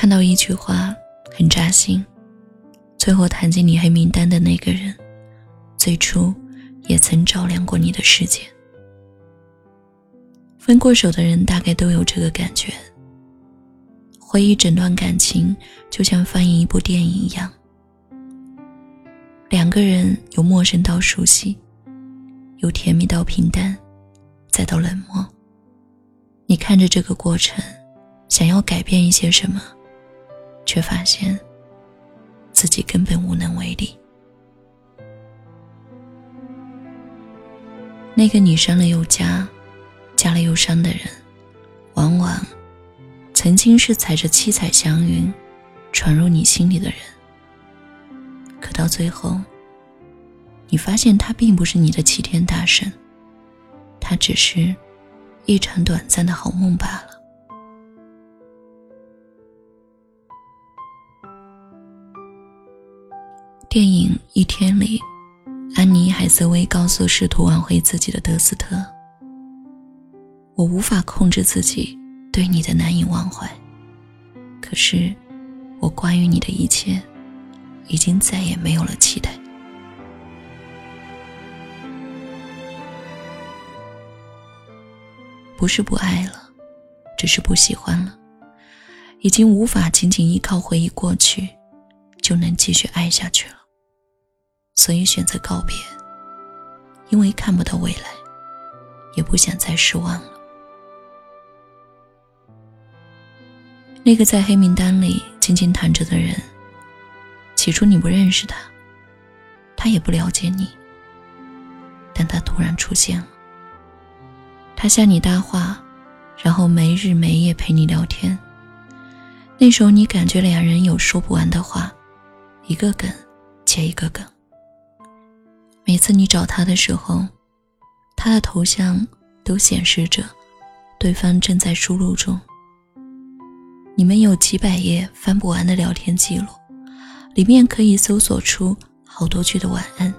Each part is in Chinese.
看到一句话很扎心：最后弹进你黑名单的那个人，最初也曾照亮过你的世界。分过手的人大概都有这个感觉。回忆整段感情，就像翻译一部电影一样，两个人由陌生到熟悉，由甜蜜到平淡，再到冷漠。你看着这个过程，想要改变一些什么，却发现自己根本无能为力。那个你伤了又加。加了又伤的人，往往曾经是踩着七彩祥云闯入你心里的人。可到最后，你发现他并不是你的齐天大圣，他只是一场短暂的好梦罢了。电影《一天》里，安妮·海瑟薇告诉试图挽回自己的德斯特。我无法控制自己对你的难以忘怀，可是我关于你的一切，已经再也没有了期待。不是不爱了，只是不喜欢了，已经无法仅仅依靠回忆过去，就能继续爱下去了。所以选择告别，因为看不到未来，也不想再失望了。那个在黑名单里静静躺着的人，起初你不认识他，他也不了解你，但他突然出现了。他向你搭话，然后没日没夜陪你聊天。那时候你感觉两人有说不完的话，一个梗接一个梗。每次你找他的时候，他的头像都显示着对方正在输入中。你们有几百页翻不完的聊天记录，里面可以搜索出好多句的晚安。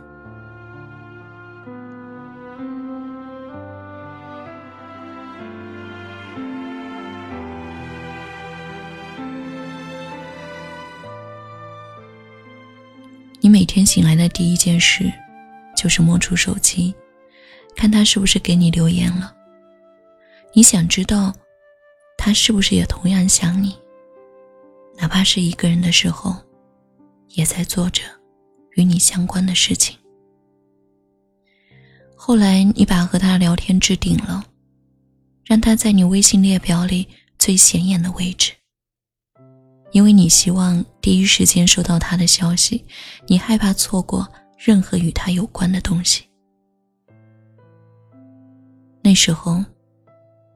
你每天醒来的第一件事，就是摸出手机，看他是不是给你留言了。你想知道。他是不是也同样想你？哪怕是一个人的时候，也在做着与你相关的事情。后来你把和他聊天置顶了，让他在你微信列表里最显眼的位置。因为你希望第一时间收到他的消息，你害怕错过任何与他有关的东西。那时候，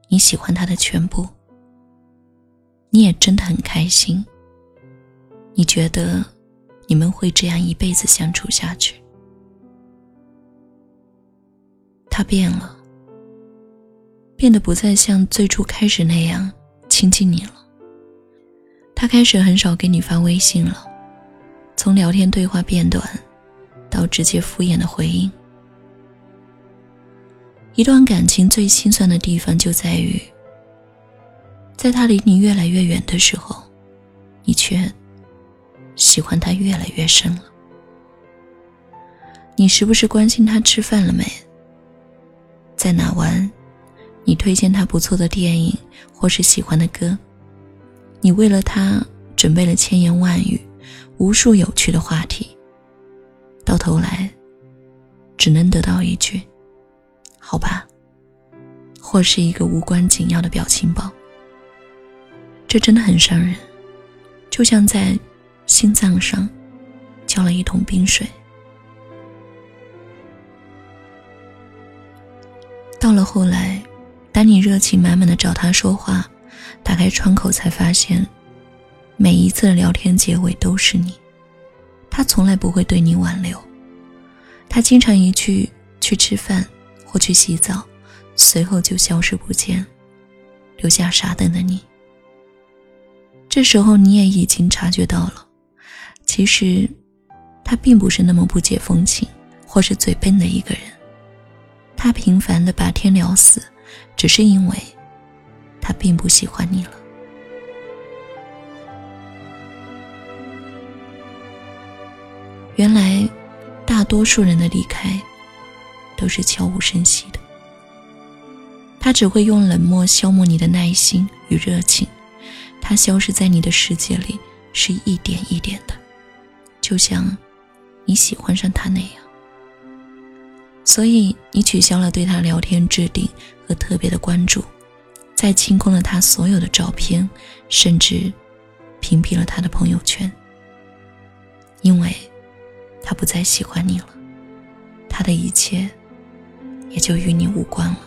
你喜欢他的全部。你也真的很开心。你觉得你们会这样一辈子相处下去？他变了，变得不再像最初开始那样亲近你了。他开始很少给你发微信了，从聊天对话变短，到直接敷衍的回应。一段感情最心酸的地方就在于。在他离你越来越远的时候，你却喜欢他越来越深了。你时不时关心他吃饭了没，在哪玩，你推荐他不错的电影或是喜欢的歌，你为了他准备了千言万语，无数有趣的话题，到头来只能得到一句“好吧”，或是一个无关紧要的表情包。这真的很伤人，就像在心脏上浇了一桶冰水。到了后来，当你热情满满的找他说话，打开窗口才发现，每一次的聊天结尾都是你，他从来不会对你挽留，他经常一句去吃饭或去洗澡，随后就消失不见，留下傻等的你。这时候你也已经察觉到了，其实，他并不是那么不解风情或是嘴笨的一个人。他频繁的把天聊死，只是因为，他并不喜欢你了。多数人的离开都是悄无声息的。他只会用冷漠消磨你的耐心与热情，他消失在你的世界里是一点一点的，就像你喜欢上他那样。所以你取消了对他聊天置顶和特别的关注，再清空了他所有的照片，甚至屏蔽了他的朋友圈，因为。他不再喜欢你了，他的一切也就与你无关了。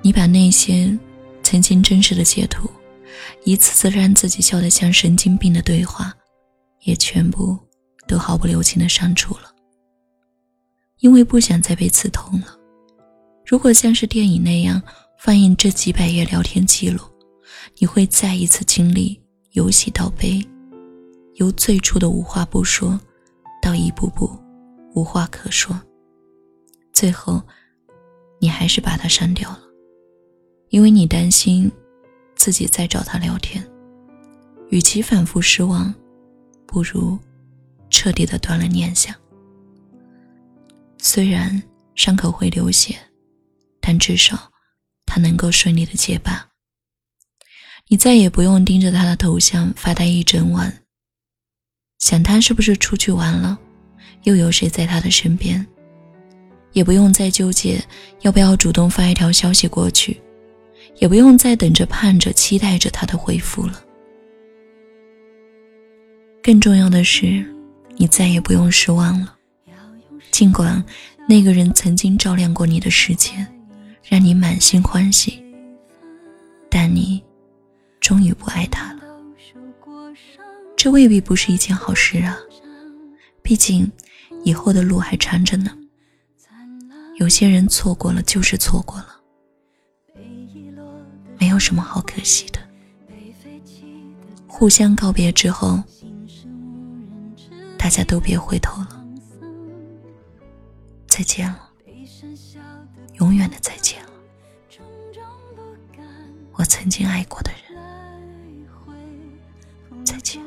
你把那些曾经真实的截图，一次次让自己笑得像神经病的对话，也全部都毫不留情的删除了，因为不想再被刺痛了。如果像是电影那样放映这几百页聊天记录，你会再一次经历由喜到悲，由最初的无话不说，到一步步无话可说，最后，你还是把他删掉了，因为你担心自己再找他聊天，与其反复失望，不如彻底的断了念想。虽然伤口会流血。但至少，他能够顺利的结疤。你再也不用盯着他的头像发呆一整晚，想他是不是出去玩了，又有谁在他的身边，也不用再纠结要不要主动发一条消息过去，也不用再等着盼着期待着他的回复了。更重要的是，你再也不用失望了，尽管那个人曾经照亮过你的世界。让你满心欢喜，但你终于不爱他了，这未必不是一件好事啊！毕竟以后的路还长着呢。有些人错过了就是错过了，没有什么好可惜的。互相告别之后，大家都别回头了，再见了。永远的再见，曾经爱过的人。再见。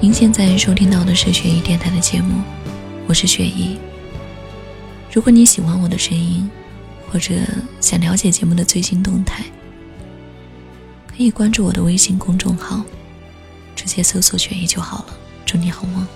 您现在收听到的是雪姨电台的节目，我是雪姨。如果你喜欢我的声音，或者想了解节目的最新动态，可以关注我的微信公众号，直接搜索“雪姨”就好了。祝你好梦。